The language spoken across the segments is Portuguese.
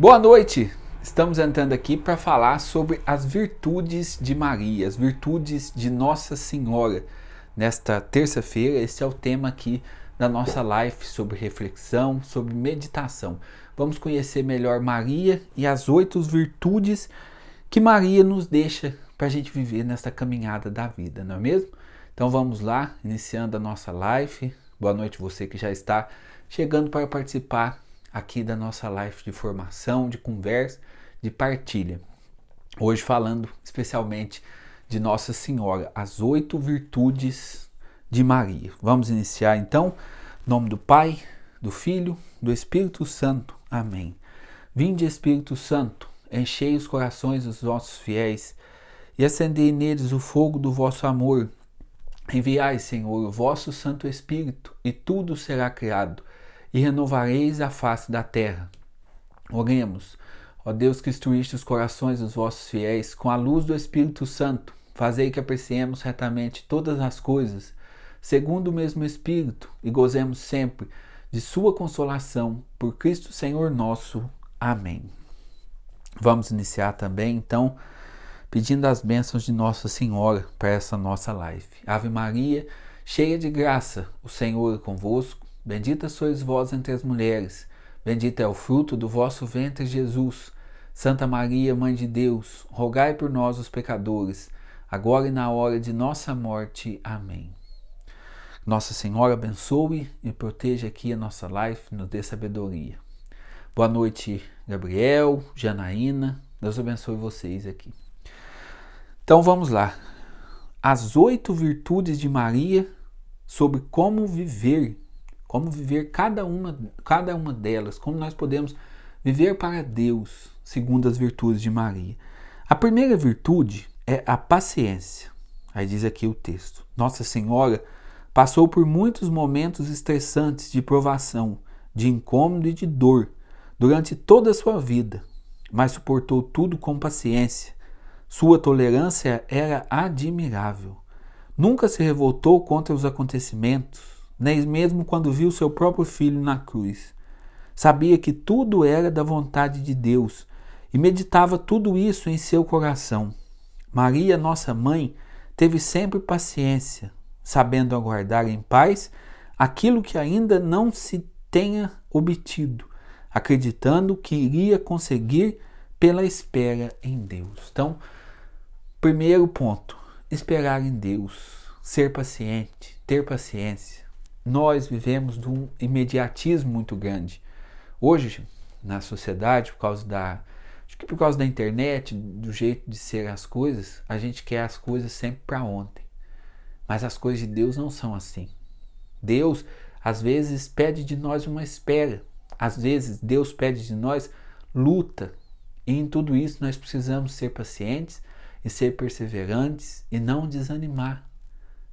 Boa noite! Estamos entrando aqui para falar sobre as virtudes de Maria, as virtudes de Nossa Senhora. Nesta terça-feira, esse é o tema aqui da nossa live sobre reflexão, sobre meditação. Vamos conhecer melhor Maria e as oito virtudes que Maria nos deixa para a gente viver nesta caminhada da vida, não é mesmo? Então vamos lá, iniciando a nossa live. Boa noite, você que já está chegando para participar aqui da nossa live de formação, de conversa, de partilha. Hoje falando especialmente de Nossa Senhora, as oito virtudes de Maria. Vamos iniciar então. Em nome do Pai, do Filho, do Espírito Santo. Amém. Vinde, Espírito Santo, enchei os corações dos vossos fiéis e acendei neles o fogo do vosso amor. Enviai, Senhor, o vosso Santo Espírito, e tudo será criado e renovareis a face da terra. Oremos, ó Deus que instruíste os corações dos vossos fiéis com a luz do Espírito Santo, fazei que apreciemos retamente todas as coisas, segundo o mesmo Espírito, e gozemos sempre de sua consolação, por Cristo Senhor nosso. Amém. Vamos iniciar também, então, pedindo as bênçãos de Nossa Senhora para essa nossa live. Ave Maria, cheia de graça, o Senhor é convosco. Bendita sois vós entre as mulheres, bendito é o fruto do vosso ventre, Jesus. Santa Maria, Mãe de Deus, rogai por nós, os pecadores, agora e na hora de nossa morte. Amém. Nossa Senhora abençoe e proteja aqui a nossa life, nos dê sabedoria. Boa noite, Gabriel, Janaína. Deus abençoe vocês aqui. Então vamos lá. As oito virtudes de Maria sobre como viver como viver cada uma, cada uma delas, como nós podemos viver para Deus, segundo as virtudes de Maria. A primeira virtude é a paciência. Aí diz aqui o texto: Nossa Senhora passou por muitos momentos estressantes de provação, de incômodo e de dor durante toda a sua vida, mas suportou tudo com paciência. Sua tolerância era admirável. Nunca se revoltou contra os acontecimentos, nem mesmo quando viu seu próprio filho na cruz. Sabia que tudo era da vontade de Deus e meditava tudo isso em seu coração. Maria, nossa mãe, teve sempre paciência, sabendo aguardar em paz aquilo que ainda não se tenha obtido, acreditando que iria conseguir pela espera em Deus. Então, primeiro ponto, esperar em Deus, ser paciente, ter paciência nós vivemos de um imediatismo muito grande. Hoje, na sociedade, por causa da acho que por causa da internet, do jeito de ser as coisas, a gente quer as coisas sempre para ontem. Mas as coisas de Deus não são assim. Deus às vezes pede de nós uma espera. Às vezes Deus pede de nós luta. E em tudo isso nós precisamos ser pacientes e ser perseverantes e não desanimar.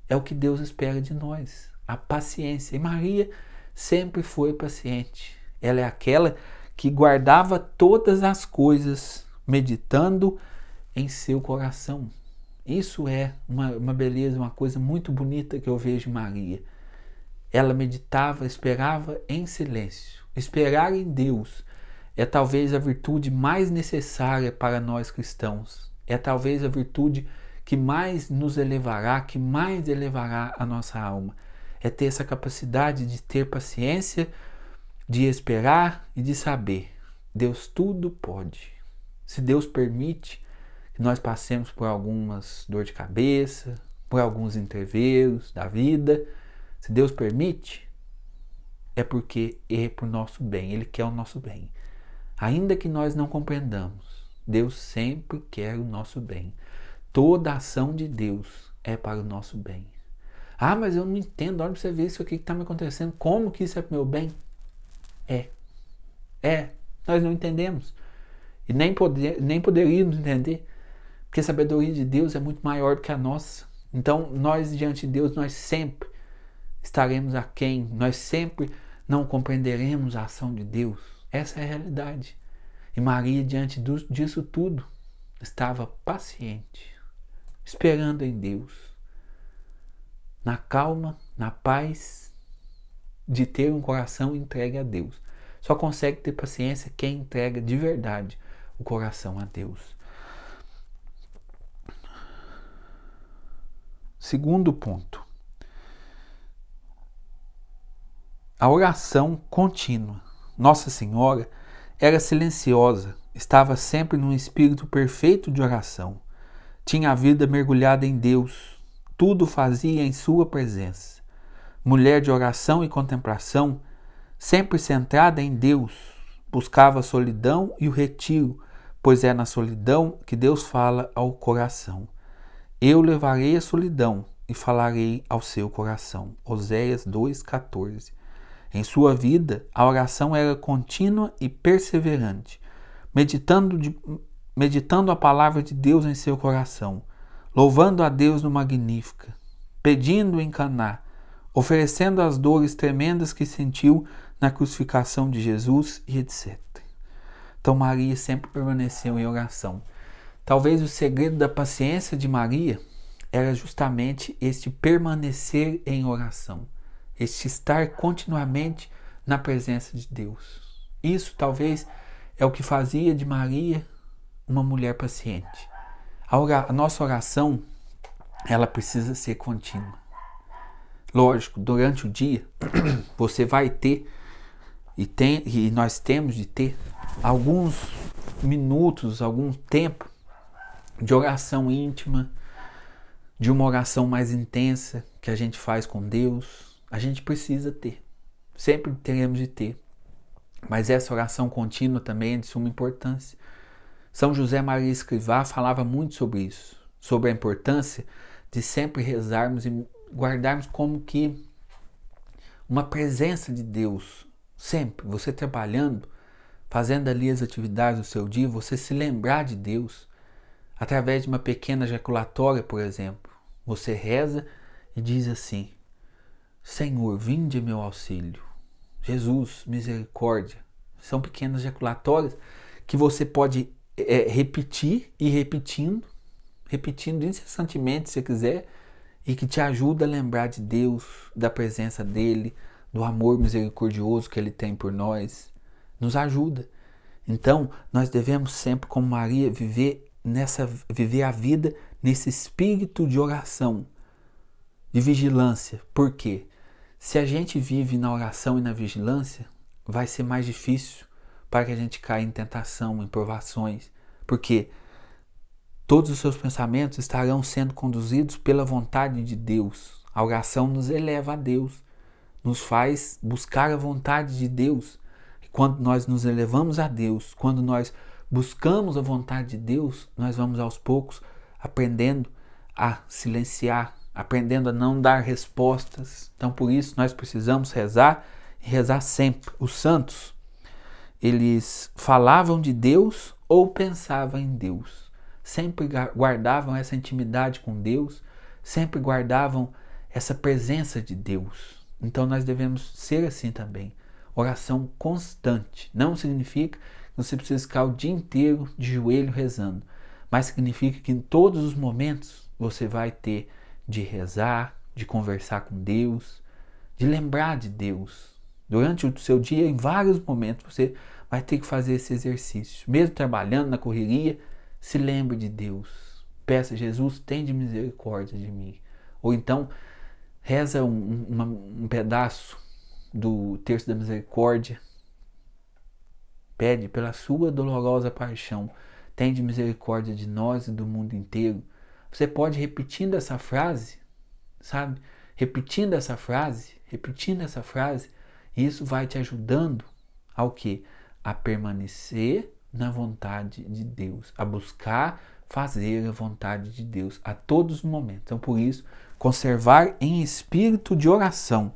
É o que Deus espera de nós a paciência. E Maria sempre foi paciente. Ela é aquela que guardava todas as coisas, meditando em seu coração. Isso é uma, uma beleza, uma coisa muito bonita que eu vejo em Maria. Ela meditava, esperava em silêncio. Esperar em Deus é talvez a virtude mais necessária para nós cristãos. É talvez a virtude que mais nos elevará, que mais elevará a nossa alma é ter essa capacidade de ter paciência, de esperar e de saber. Deus tudo pode. Se Deus permite que nós passemos por algumas dor de cabeça, por alguns interveios da vida, se Deus permite, é porque é por nosso bem, Ele quer o nosso bem. Ainda que nós não compreendamos, Deus sempre quer o nosso bem. Toda ação de Deus é para o nosso bem. Ah, mas eu não entendo. Olha para você ver isso aqui que está me acontecendo. Como que isso é meu bem? É. É. Nós não entendemos. E nem, poder, nem poderíamos entender. Porque a sabedoria de Deus é muito maior do que a nossa. Então, nós diante de Deus, nós sempre estaremos aquém. Nós sempre não compreenderemos a ação de Deus. Essa é a realidade. E Maria, diante disso tudo, estava paciente, esperando em Deus na calma, na paz de ter um coração entregue a Deus. Só consegue ter paciência quem entrega de verdade o coração a Deus. Segundo ponto. A oração contínua. Nossa Senhora era silenciosa, estava sempre num espírito perfeito de oração. Tinha a vida mergulhada em Deus, tudo fazia em Sua presença. Mulher de oração e contemplação, sempre centrada em Deus, buscava a solidão e o retiro, pois é na solidão que Deus fala ao coração. Eu levarei a solidão e falarei ao seu coração. Oséias 2,14. Em sua vida, a oração era contínua e perseverante, meditando, de, meditando a palavra de Deus em seu coração, louvando a Deus no Magnífica, pedindo em Caná, oferecendo as dores tremendas que sentiu na crucificação de Jesus e etc. Então Maria sempre permaneceu em oração. Talvez o segredo da paciência de Maria era justamente este permanecer em oração este estar continuamente na presença de Deus. Isso talvez é o que fazia de Maria uma mulher paciente. A, nossa oração, ela precisa ser contínua. Lógico, durante o dia você vai ter e, tem, e nós temos de ter alguns minutos, algum tempo de oração íntima, de uma oração mais intensa que a gente faz com Deus, a gente precisa ter. Sempre teremos de ter. Mas essa oração contínua também é de suma importância. São José Maria Escrivá falava muito sobre isso, sobre a importância de sempre rezarmos e guardarmos como que uma presença de Deus, sempre, você trabalhando, fazendo ali as atividades do seu dia, você se lembrar de Deus através de uma pequena ejaculatória, por exemplo. Você reza e diz assim: Senhor, vinde meu auxílio. Jesus, misericórdia. São pequenas ejaculatórias que você pode é, repetir e repetindo, repetindo incessantemente se quiser, e que te ajuda a lembrar de Deus, da presença dele, do amor misericordioso que ele tem por nós. Nos ajuda. Então, nós devemos sempre, como Maria, viver nessa viver a vida nesse espírito de oração, de vigilância. Por quê? Se a gente vive na oração e na vigilância, vai ser mais difícil para que a gente caia em tentação, em provações, porque todos os seus pensamentos estarão sendo conduzidos pela vontade de Deus. A oração nos eleva a Deus, nos faz buscar a vontade de Deus. E quando nós nos elevamos a Deus, quando nós buscamos a vontade de Deus, nós vamos aos poucos aprendendo a silenciar aprendendo a não dar respostas. Então, por isso, nós precisamos rezar e rezar sempre. Os santos, eles falavam de Deus ou pensavam em Deus. Sempre guardavam essa intimidade com Deus, sempre guardavam essa presença de Deus. Então, nós devemos ser assim também. Oração constante. Não significa que você precisa ficar o dia inteiro de joelho rezando, mas significa que em todos os momentos você vai ter de rezar, de conversar com Deus, de lembrar de Deus. Durante o seu dia, em vários momentos, você vai ter que fazer esse exercício. Mesmo trabalhando na correria, se lembre de Deus. Peça, Jesus, tem de misericórdia de mim. Ou então, reza um, um pedaço do terço da misericórdia. Pede pela sua dolorosa paixão, tem de misericórdia de nós e do mundo inteiro. Você pode repetindo essa frase, sabe? Repetindo essa frase, repetindo essa frase, isso vai te ajudando ao que? A permanecer na vontade de Deus, a buscar fazer a vontade de Deus a todos os momentos. Então, por isso, conservar em espírito de oração.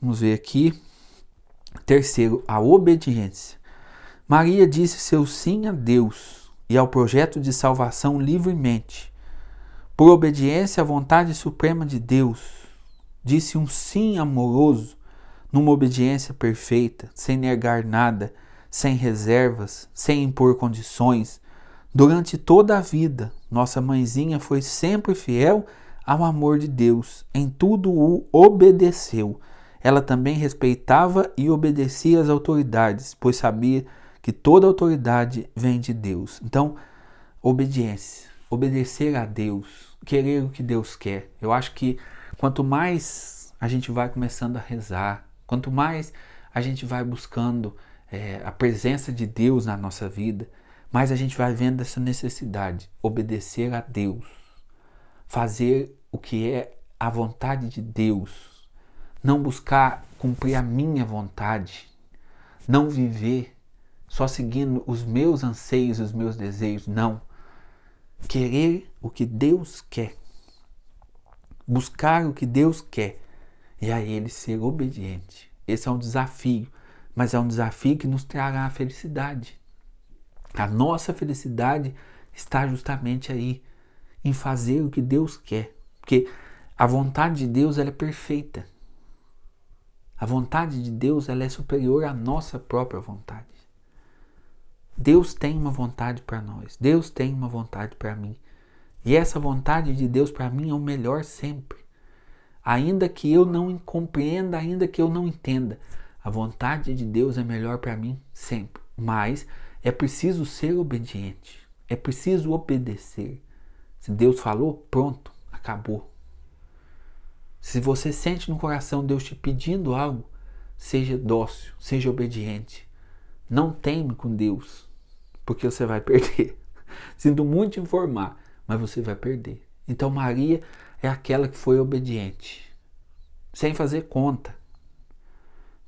Vamos ver aqui. Terceiro, a obediência. Maria disse seu sim a Deus e ao projeto de salvação livremente por obediência à vontade suprema de Deus, disse um sim amoroso, numa obediência perfeita, sem negar nada, sem reservas, sem impor condições. Durante toda a vida, nossa mãezinha foi sempre fiel ao amor de Deus, em tudo o obedeceu. ela também respeitava e obedecia às autoridades, pois sabia que toda autoridade vem de Deus. Então, obediência, obedecer a Deus, querer o que Deus quer. Eu acho que quanto mais a gente vai começando a rezar, quanto mais a gente vai buscando é, a presença de Deus na nossa vida, mais a gente vai vendo essa necessidade, obedecer a Deus, fazer o que é a vontade de Deus, não buscar cumprir a minha vontade, não viver só seguindo os meus anseios, os meus desejos, não. Querer o que Deus quer, buscar o que Deus quer e a Ele ser obediente. Esse é um desafio, mas é um desafio que nos trará a felicidade. A nossa felicidade está justamente aí, em fazer o que Deus quer, porque a vontade de Deus ela é perfeita. A vontade de Deus ela é superior à nossa própria vontade. Deus tem uma vontade para nós. Deus tem uma vontade para mim. E essa vontade de Deus para mim é o melhor sempre. Ainda que eu não compreenda, ainda que eu não entenda, a vontade de Deus é melhor para mim sempre. Mas é preciso ser obediente. É preciso obedecer. Se Deus falou, pronto, acabou. Se você sente no coração Deus te pedindo algo, seja dócil, seja obediente. Não teme com Deus, porque você vai perder. Sinto muito informar, mas você vai perder. Então Maria é aquela que foi obediente, sem fazer conta.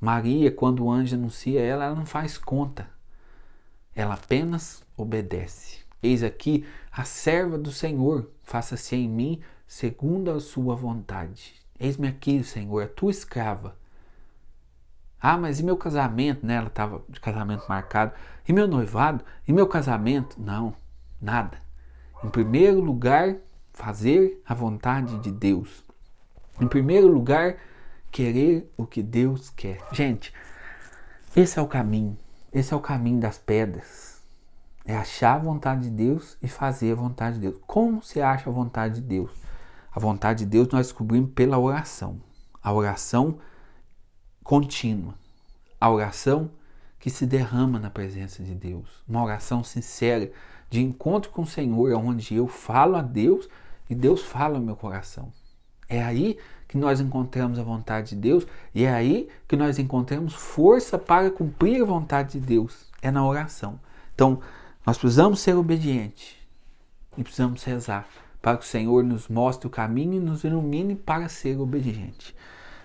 Maria, quando o anjo anuncia ela, ela não faz conta. Ela apenas obedece. Eis aqui a serva do Senhor, faça-se em mim segundo a sua vontade. Eis-me aqui, Senhor, a tua escrava. Ah, mas e meu casamento? Né? Ela estava de casamento marcado. E meu noivado? E meu casamento? Não, nada. Em primeiro lugar, fazer a vontade de Deus. Em primeiro lugar, querer o que Deus quer. Gente, esse é o caminho. Esse é o caminho das pedras. É achar a vontade de Deus e fazer a vontade de Deus. Como se acha a vontade de Deus? A vontade de Deus nós descobrimos pela oração. A oração contínua. A oração que se derrama na presença de Deus. Uma oração sincera, de encontro com o Senhor, onde eu falo a Deus e Deus fala ao meu coração. É aí que nós encontramos a vontade de Deus e é aí que nós encontramos força para cumprir a vontade de Deus. É na oração. Então, nós precisamos ser obedientes e precisamos rezar para que o Senhor nos mostre o caminho e nos ilumine para ser obediente.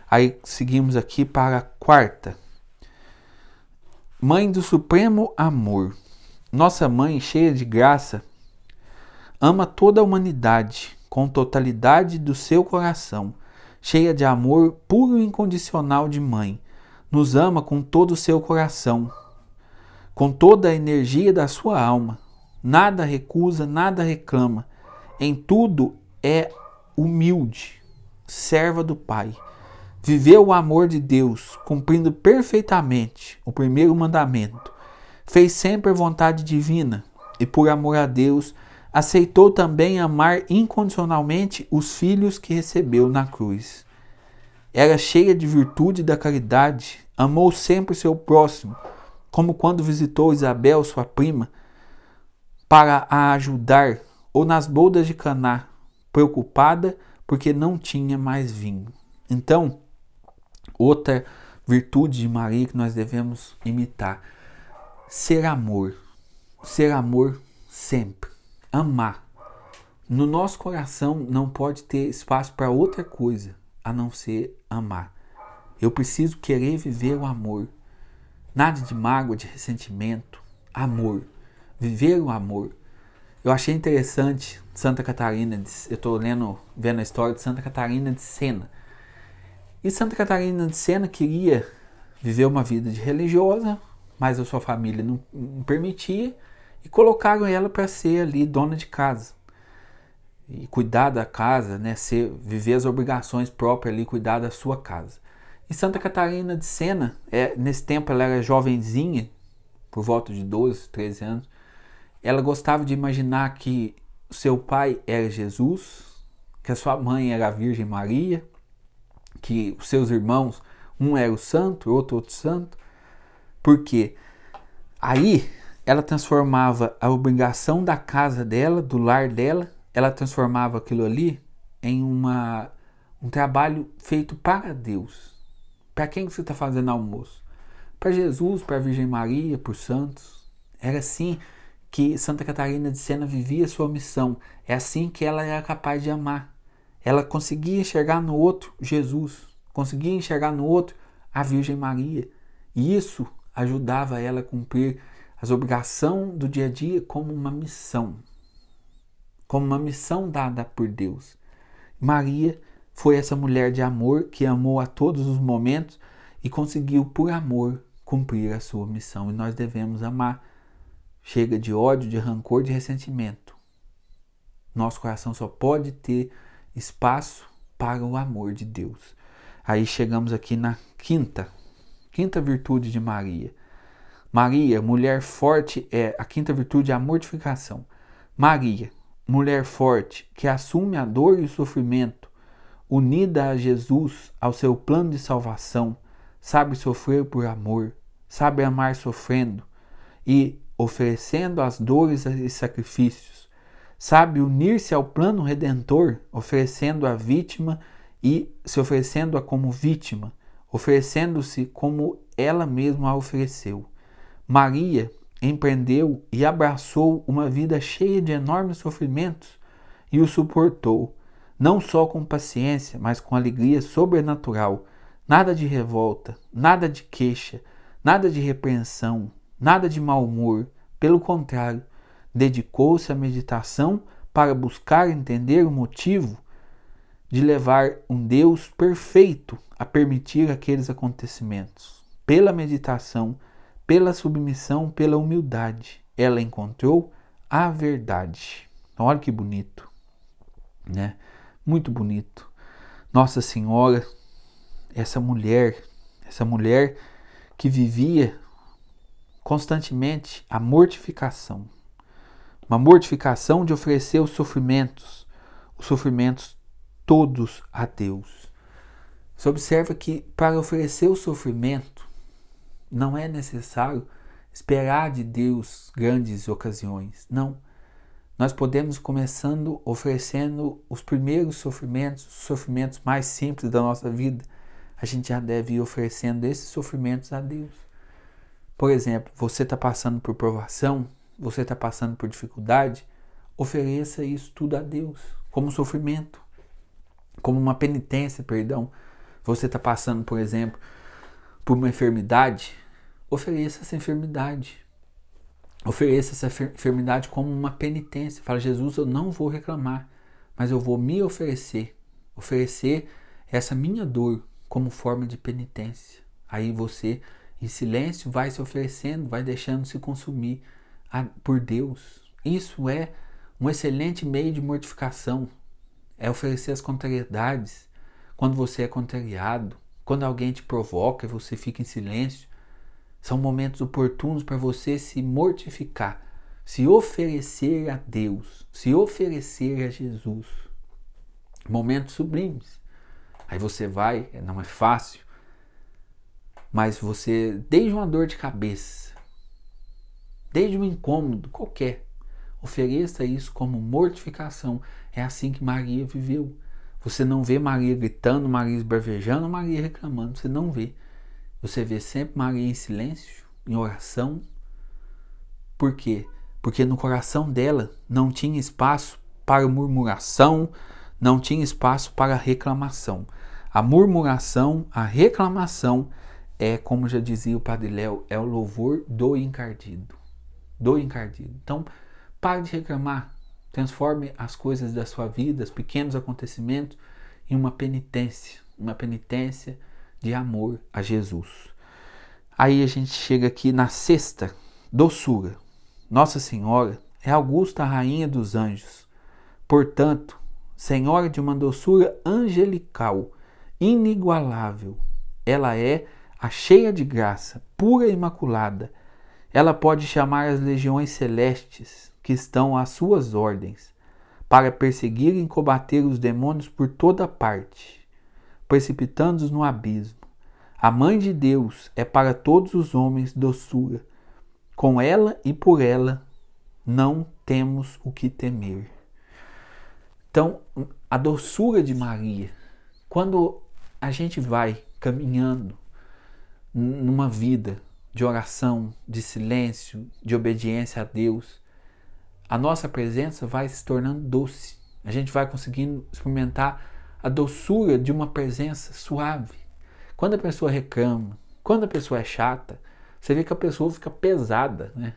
Aí seguimos aqui para a quarta. Mãe do supremo amor. Nossa mãe, cheia de graça, ama toda a humanidade com totalidade do seu coração, cheia de amor puro e incondicional de mãe. Nos ama com todo o seu coração, com toda a energia da sua alma. Nada recusa, nada reclama em tudo é humilde, serva do Pai. Viveu o amor de Deus, cumprindo perfeitamente o primeiro mandamento. Fez sempre a vontade divina e, por amor a Deus, aceitou também amar incondicionalmente os filhos que recebeu na cruz. Era cheia de virtude da caridade, amou sempre seu próximo, como quando visitou Isabel, sua prima, para a ajudar ou nas boldas de Caná, preocupada porque não tinha mais vinho. Então, outra virtude de Maria que nós devemos imitar, ser amor. Ser amor sempre. Amar. No nosso coração não pode ter espaço para outra coisa a não ser amar. Eu preciso querer viver o amor. Nada de mágoa, de ressentimento. Amor. Viver o amor. Eu achei interessante Santa Catarina, de, eu estou lendo, vendo a história de Santa Catarina de Sena. E Santa Catarina de Sena queria viver uma vida de religiosa, mas a sua família não, não permitia, e colocaram ela para ser ali dona de casa. E cuidar da casa, né, ser, viver as obrigações próprias ali, cuidar da sua casa. E Santa Catarina de Sena, é, nesse tempo ela era jovenzinha, por volta de 12, 13 anos, ela gostava de imaginar que seu pai era Jesus, que a sua mãe era a Virgem Maria, que os seus irmãos, Um era o santo, outro outro santo. Porque aí ela transformava a obrigação da casa dela, do lar dela, ela transformava aquilo ali em uma, um trabalho feito para Deus. Para quem você está fazendo almoço? Para Jesus, para a Virgem Maria, por santos. Era assim que Santa Catarina de Sena vivia sua missão. É assim que ela era capaz de amar. Ela conseguia enxergar no outro Jesus, conseguia enxergar no outro a Virgem Maria. E isso ajudava ela a cumprir as obrigações do dia a dia como uma missão, como uma missão dada por Deus. Maria foi essa mulher de amor que amou a todos os momentos e conseguiu, por amor, cumprir a sua missão. E nós devemos amar. Chega de ódio, de rancor, de ressentimento. Nosso coração só pode ter espaço para o amor de Deus. Aí chegamos aqui na quinta, quinta virtude de Maria, Maria, mulher forte, é a quinta virtude é a mortificação. Maria, mulher forte, que assume a dor e o sofrimento, unida a Jesus, ao seu plano de salvação, sabe sofrer por amor, sabe amar sofrendo e oferecendo as dores e sacrifícios, sabe unir-se ao plano redentor, oferecendo a vítima e se oferecendo-a como vítima, oferecendo-se como ela mesma a ofereceu. Maria empreendeu e abraçou uma vida cheia de enormes sofrimentos e o suportou, não só com paciência, mas com alegria sobrenatural. Nada de revolta, nada de queixa, nada de repreensão, nada de mau humor. Pelo contrário, dedicou-se à meditação para buscar entender o motivo de levar um Deus perfeito a permitir aqueles acontecimentos. Pela meditação, pela submissão, pela humildade, ela encontrou a verdade. Olha que bonito, né? Muito bonito. Nossa Senhora, essa mulher, essa mulher que vivia constantemente a mortificação. Uma mortificação de oferecer os sofrimentos, os sofrimentos todos a Deus. Você observa que para oferecer o sofrimento, não é necessário esperar de Deus grandes ocasiões. Não. Nós podemos começando oferecendo os primeiros sofrimentos, os sofrimentos mais simples da nossa vida. A gente já deve ir oferecendo esses sofrimentos a Deus. Por exemplo, você está passando por provação, você está passando por dificuldade, ofereça isso tudo a Deus, como sofrimento, como uma penitência, perdão. Você está passando, por exemplo, por uma enfermidade, ofereça essa enfermidade. Ofereça essa enfermidade como uma penitência. Fala, Jesus, eu não vou reclamar, mas eu vou me oferecer. Oferecer essa minha dor como forma de penitência. Aí você, em silêncio, vai se oferecendo, vai deixando se consumir por Deus. Isso é um excelente meio de mortificação. É oferecer as contrariedades. Quando você é contrariado, quando alguém te provoca e você fica em silêncio, são momentos oportunos para você se mortificar, se oferecer a Deus, se oferecer a Jesus. Momentos sublimes. Aí você vai, não é fácil, mas você, desde uma dor de cabeça, desde um incômodo qualquer, ofereça isso como mortificação. É assim que Maria viveu. Você não vê Maria gritando, Maria esbravejando, Maria reclamando. Você não vê. Você vê sempre Maria em silêncio, em oração. Por quê? Porque no coração dela não tinha espaço para murmuração, não tinha espaço para reclamação. A murmuração, a reclamação é, como já dizia o Padre Léo, é o louvor do encardido. Do encardido. Então, pare de reclamar. Transforme as coisas da sua vida, os pequenos acontecimentos, em uma penitência. Uma penitência de amor a Jesus. Aí a gente chega aqui na sexta, doçura. Nossa Senhora é Augusta Rainha dos Anjos. Portanto, Senhora de uma doçura angelical, inigualável. Ela é a cheia de graça, pura e imaculada. Ela pode chamar as legiões celestes que estão às suas ordens, para perseguir e combater os demônios por toda parte precipitando-os no abismo. A mãe de Deus é para todos os homens doçura. Com ela e por ela não temos o que temer. Então, a doçura de Maria, quando a gente vai caminhando numa vida de oração, de silêncio, de obediência a Deus, a nossa presença vai se tornando doce. A gente vai conseguindo experimentar a doçura de uma presença suave. Quando a pessoa reclama, quando a pessoa é chata, você vê que a pessoa fica pesada, né?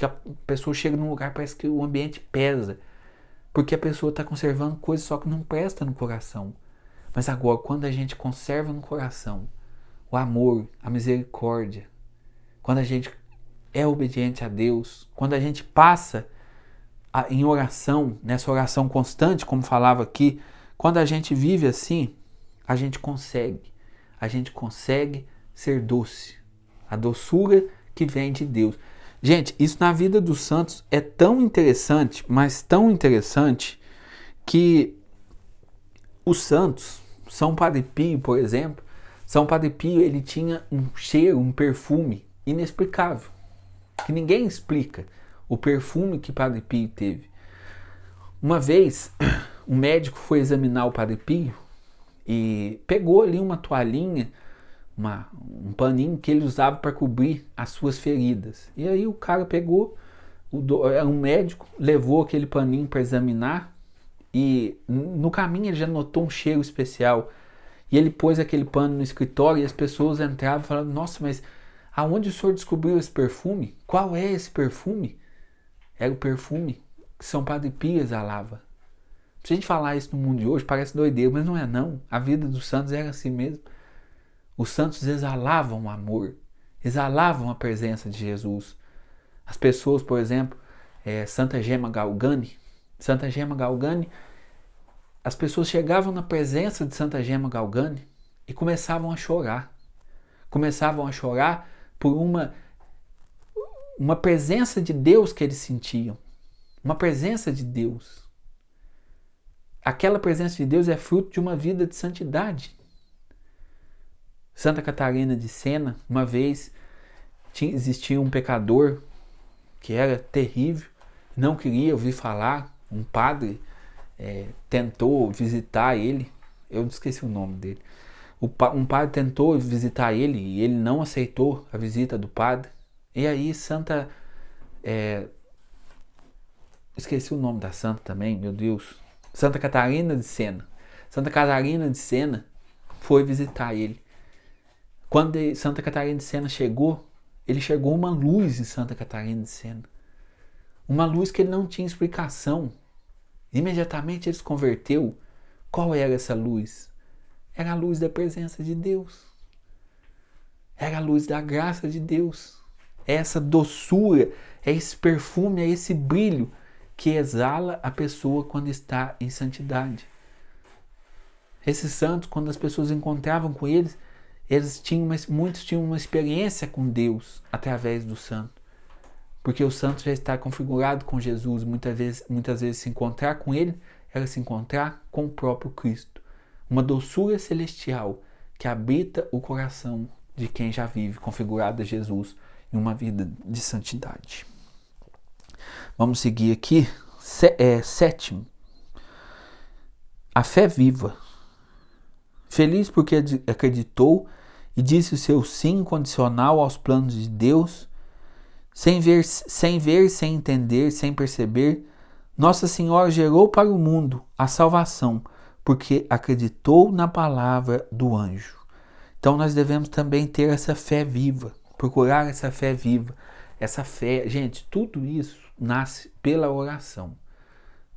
a pessoa chega num lugar parece que o ambiente pesa, porque a pessoa está conservando coisas só que não presta no coração. Mas agora, quando a gente conserva no coração o amor, a misericórdia, quando a gente é obediente a Deus, quando a gente passa a, em oração, nessa oração constante, como falava aqui, quando a gente vive assim, a gente consegue, a gente consegue ser doce, a doçura que vem de Deus. Gente, isso na vida dos santos é tão interessante, mas tão interessante, que os santos, São Padre Pio, por exemplo, São Padre Pio ele tinha um cheiro, um perfume inexplicável, que ninguém explica o perfume que Padre Pio teve. Uma vez, um médico foi examinar o Padre Pio e pegou ali uma toalhinha uma, um paninho que ele usava para cobrir as suas feridas. E aí o cara pegou, o era um médico, levou aquele paninho para examinar e no caminho ele já notou um cheiro especial. E ele pôs aquele pano no escritório e as pessoas entravam falando: Nossa, mas aonde o senhor descobriu esse perfume? Qual é esse perfume? Era o perfume que São Padre Pio exalava. Se a gente falar isso no mundo de hoje, parece doideira, mas não é não. A vida dos santos era assim mesmo. Os santos exalavam amor, exalavam a presença de Jesus. As pessoas, por exemplo, é, Santa Gema Galgani, Santa Gema Galgani, as pessoas chegavam na presença de Santa Gema Galgani e começavam a chorar. Começavam a chorar por uma uma presença de Deus que eles sentiam. Uma presença de Deus. Aquela presença de Deus é fruto de uma vida de santidade. Santa Catarina de Sena, uma vez tinha, existia um pecador que era terrível, não queria ouvir falar. Um padre é, tentou visitar ele, eu esqueci o nome dele. O, um padre tentou visitar ele e ele não aceitou a visita do padre. E aí, Santa. É, esqueci o nome da santa também, meu Deus. Santa Catarina de Sena. Santa Catarina de Sena foi visitar ele. Quando Santa Catarina de Sena chegou, ele chegou uma luz em Santa Catarina de Sena. Uma luz que ele não tinha explicação. Imediatamente ele se converteu. Qual era essa luz? Era a luz da presença de Deus. Era a luz da graça de Deus. É essa doçura, é esse perfume, é esse brilho que exala a pessoa quando está em santidade. Esses santos, quando as pessoas encontravam com eles, eles tinham uma, muitos tinham uma experiência com Deus através do santo. Porque o santo já está configurado com Jesus, muitas vezes, muitas vezes se encontrar com ele era se encontrar com o próprio Cristo. Uma doçura celestial que habita o coração de quem já vive configurado a Jesus em uma vida de santidade. Vamos seguir aqui. É, sétimo, a fé viva. Feliz porque acreditou e disse o seu sim condicional aos planos de Deus, sem ver, sem ver, sem entender, sem perceber, Nossa Senhora gerou para o mundo a salvação, porque acreditou na palavra do anjo. Então nós devemos também ter essa fé viva, procurar essa fé viva. Essa fé, gente, tudo isso nasce pela oração.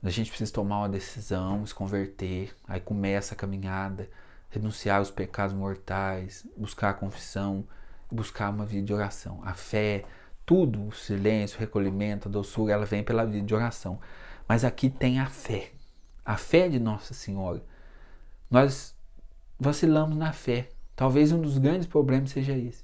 A gente precisa tomar uma decisão, se converter, aí começa a caminhada renunciar aos pecados mortais, buscar a confissão, buscar uma vida de oração. A fé, tudo, o silêncio, o recolhimento, a doçura, ela vem pela vida de oração. Mas aqui tem a fé, a fé de Nossa Senhora. Nós vacilamos na fé. Talvez um dos grandes problemas seja esse.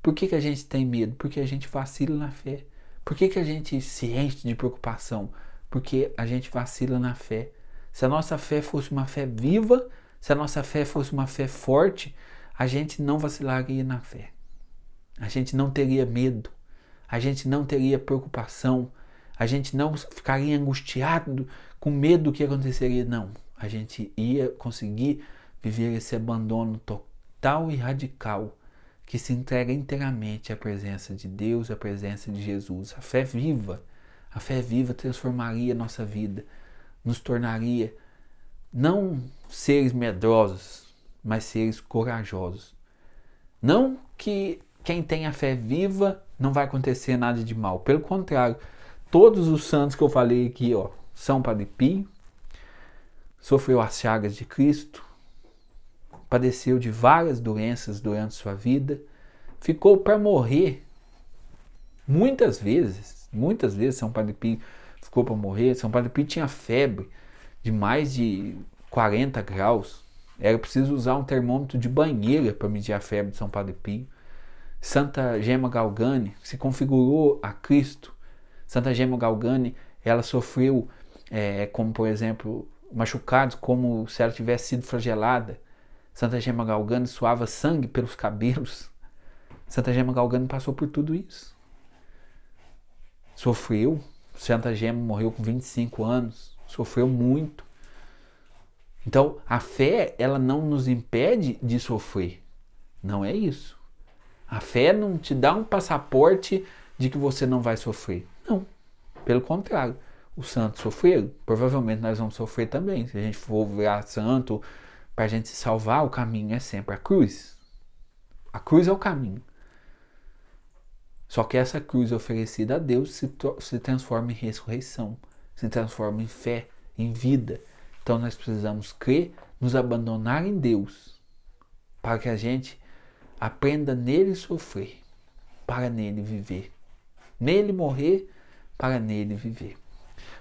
Por que, que a gente tem medo? Porque a gente vacila na fé. Por que, que a gente se enche de preocupação? Porque a gente vacila na fé. Se a nossa fé fosse uma fé viva, se a nossa fé fosse uma fé forte, a gente não vacilaria na fé. A gente não teria medo. A gente não teria preocupação. A gente não ficaria angustiado com medo do que aconteceria. Não. A gente ia conseguir viver esse abandono total e radical que se entrega inteiramente à presença de Deus, à presença de Jesus. A fé viva, a fé viva transformaria nossa vida, nos tornaria não seres medrosos, mas seres corajosos. Não que quem tem a fé viva não vai acontecer nada de mal. Pelo contrário, todos os santos que eu falei aqui, ó, São Padre Pio, sofreu as chagas de Cristo, padeceu de várias doenças durante sua vida, ficou para morrer muitas vezes, muitas vezes São Padre Pio ficou para morrer. São Padre Pio tinha febre de mais de 40 graus. Era preciso usar um termômetro de banheira para medir a febre de São Padre Pio. Santa Gema Galgani se configurou a Cristo. Santa Gema Galgani, ela sofreu, é, como por exemplo, machucados como se ela tivesse sido flagelada. Santa Gema Galgani suava sangue pelos cabelos. Santa Gema Galgani passou por tudo isso. Sofreu. Santa Gema morreu com 25 anos. Sofreu muito. Então, a fé, ela não nos impede de sofrer. Não é isso. A fé não te dá um passaporte de que você não vai sofrer. Não. Pelo contrário. Os santos sofreram. Provavelmente nós vamos sofrer também. Se a gente for virar santo, para a gente se salvar, o caminho é sempre a cruz. A cruz é o caminho. Só que essa cruz oferecida a Deus se, se transforma em ressurreição, se transforma em fé, em vida. Então nós precisamos crer, nos abandonar em Deus, para que a gente aprenda nele sofrer, para nele viver. Nele morrer, para nele viver.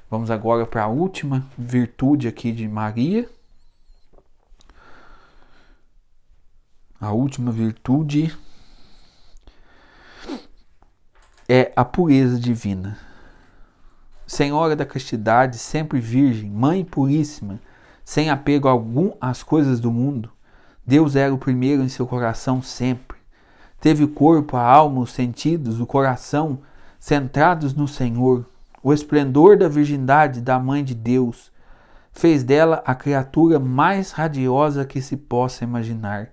Vamos agora para a última virtude aqui de Maria. A última virtude é a pureza divina. Senhora da castidade, sempre virgem, mãe puríssima, sem apego algum às coisas do mundo, Deus era o primeiro em seu coração sempre. Teve o corpo, a alma, os sentidos, o coração centrados no Senhor. O esplendor da virgindade da Mãe de Deus fez dela a criatura mais radiosa que se possa imaginar.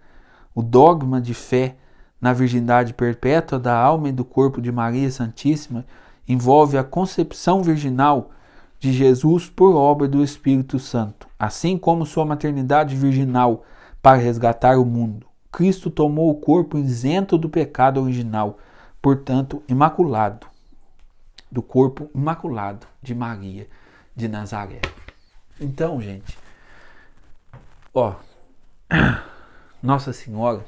O dogma de fé na virgindade perpétua da alma e do corpo de Maria Santíssima envolve a concepção virginal de Jesus por obra do Espírito Santo, assim como sua maternidade virginal para resgatar o mundo. Cristo tomou o corpo isento do pecado original, portanto, imaculado, do corpo imaculado de Maria de Nazaré. Então, gente, ó, Nossa Senhora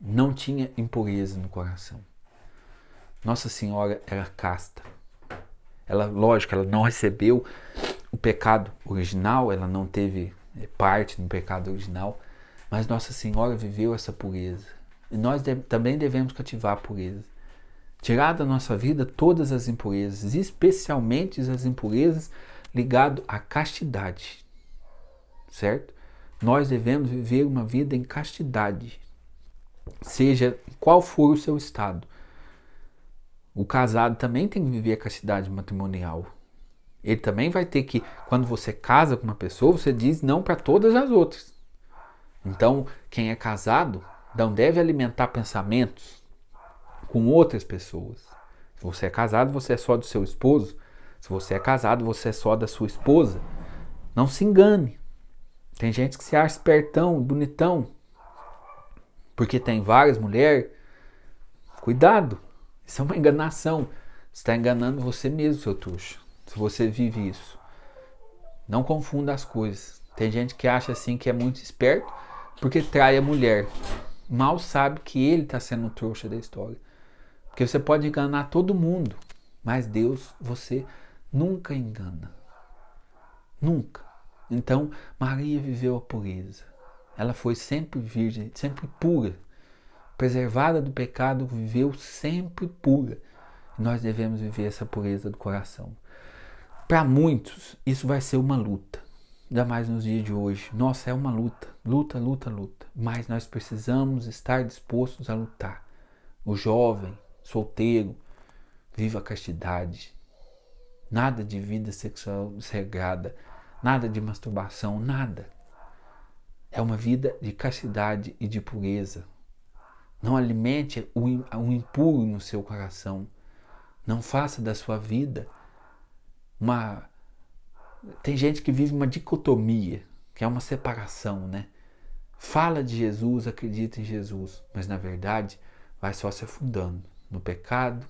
não tinha impureza no coração. Nossa Senhora era casta. Ela, lógico, ela não recebeu o pecado original, ela não teve eh, parte no pecado original, mas Nossa Senhora viveu essa pureza. E nós de, também devemos cativar a pureza. Tirar da nossa vida todas as impurezas, especialmente as impurezas ligadas à castidade. Certo? Nós devemos viver uma vida em castidade, seja qual for o seu estado. O casado também tem que viver a castidade matrimonial. Ele também vai ter que, quando você casa com uma pessoa, você diz não para todas as outras. Então, quem é casado não deve alimentar pensamentos com outras pessoas. Se você é casado, você é só do seu esposo. Se você é casado, você é só da sua esposa. Não se engane. Tem gente que se acha espertão, bonitão, porque tem várias mulheres. Cuidado, isso é uma enganação. Você está enganando você mesmo, seu trouxa, se você vive isso. Não confunda as coisas. Tem gente que acha assim que é muito esperto porque trai a mulher. Mal sabe que ele está sendo o trouxa da história. Porque você pode enganar todo mundo, mas Deus você nunca engana. Nunca. Então, Maria viveu a pureza. Ela foi sempre virgem, sempre pura. Preservada do pecado, viveu sempre pura. Nós devemos viver essa pureza do coração. Para muitos, isso vai ser uma luta. ainda mais nos dias de hoje. Nossa, é uma luta, luta, luta, luta. Mas nós precisamos estar dispostos a lutar. O jovem, solteiro, viva a castidade. Nada de vida sexual desregrada, nada de masturbação, nada. É uma vida de castidade e de pureza. Não alimente o impuro no seu coração. Não faça da sua vida uma. Tem gente que vive uma dicotomia, que é uma separação, né? Fala de Jesus, acredita em Jesus, mas na verdade vai só se afundando no pecado,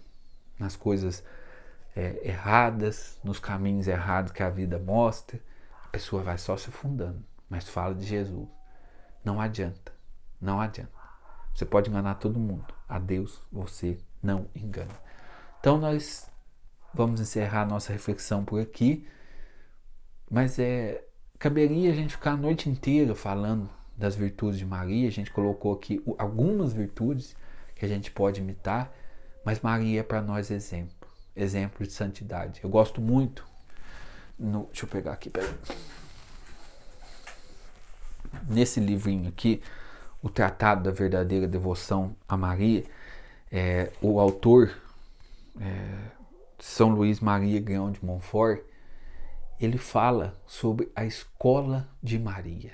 nas coisas é, erradas, nos caminhos errados que a vida mostra. A pessoa vai só se afundando, mas fala de Jesus. Não adianta, não adianta. Você pode enganar todo mundo, a Deus você não engana. Então nós vamos encerrar nossa reflexão por aqui, mas é caberia a gente ficar a noite inteira falando das virtudes de Maria. A gente colocou aqui algumas virtudes que a gente pode imitar, mas Maria é para nós exemplo, exemplo de santidade. Eu gosto muito. No, deixa eu pegar aqui, peraí. Nesse livrinho aqui, o Tratado da Verdadeira Devoção a Maria, é, o autor é, São Luís Maria Grão de Montfort, ele fala sobre a escola de Maria.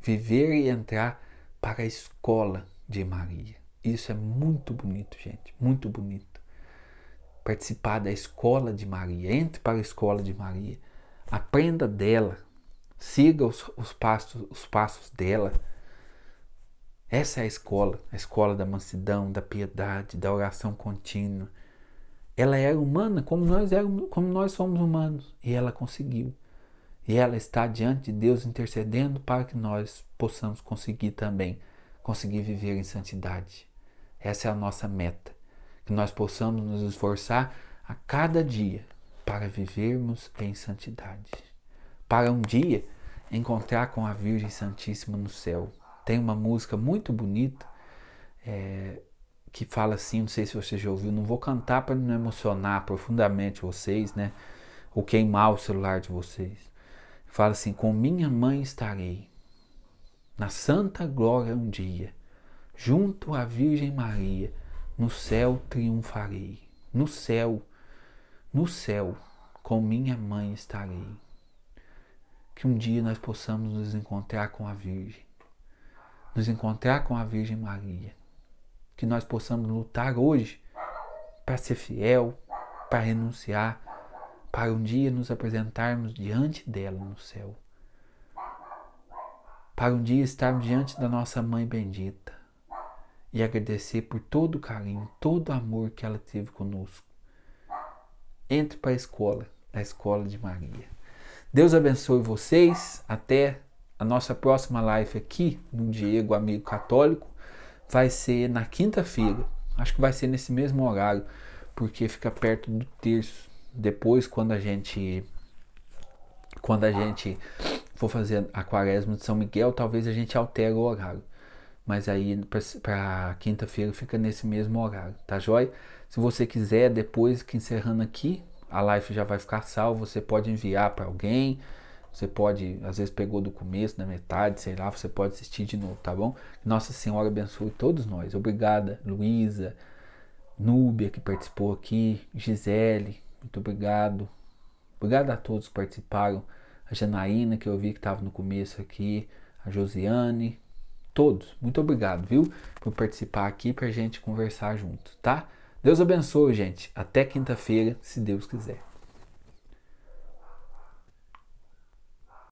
Viver e entrar para a escola de Maria. Isso é muito bonito, gente, muito bonito. Participar da escola de Maria, entre para a escola de Maria, aprenda dela, siga os, os passos, os passos dela. Essa é a escola, a escola da mansidão, da piedade, da oração contínua. Ela era humana como nós éramos, como nós somos humanos, e ela conseguiu. E ela está diante de Deus intercedendo para que nós possamos conseguir também, conseguir viver em santidade. Essa é a nossa meta. Que nós possamos nos esforçar a cada dia para vivermos em santidade. Para um dia encontrar com a Virgem Santíssima no céu. Tem uma música muito bonita é, que fala assim, não sei se você já ouviu, não vou cantar para não emocionar profundamente vocês, né? Ou queimar o celular de vocês. Fala assim: Com minha mãe estarei, na santa glória um dia junto à Virgem Maria, no céu triunfarei. No céu, no céu, com minha mãe estarei. Que um dia nós possamos nos encontrar com a Virgem, nos encontrar com a Virgem Maria. Que nós possamos lutar hoje para ser fiel, para renunciar, para um dia nos apresentarmos diante dela no céu. Para um dia estarmos diante da nossa mãe bendita e agradecer por todo o carinho, todo o amor que ela teve conosco. Entre para a escola, a escola de Maria. Deus abençoe vocês. Até a nossa próxima live aqui no Diego Amigo Católico. Vai ser na quinta-feira. Acho que vai ser nesse mesmo horário, porque fica perto do terço. Depois, quando a gente quando a gente for fazer a quaresma de São Miguel, talvez a gente altere o horário mas aí para quinta-feira fica nesse mesmo horário, tá joia? Se você quiser, depois que encerrando aqui, a live já vai ficar salva, você pode enviar para alguém, você pode, às vezes pegou do começo, da metade, sei lá, você pode assistir de novo, tá bom? Nossa Senhora abençoe todos nós. Obrigada, Luísa, Núbia que participou aqui, Gisele, muito obrigado. Obrigado a todos que participaram. A Janaína, que eu vi que estava no começo aqui, a Josiane, todos. Muito obrigado, viu? Por participar aqui para a gente conversar junto, tá? Deus abençoe, gente. Até quinta-feira, se Deus quiser.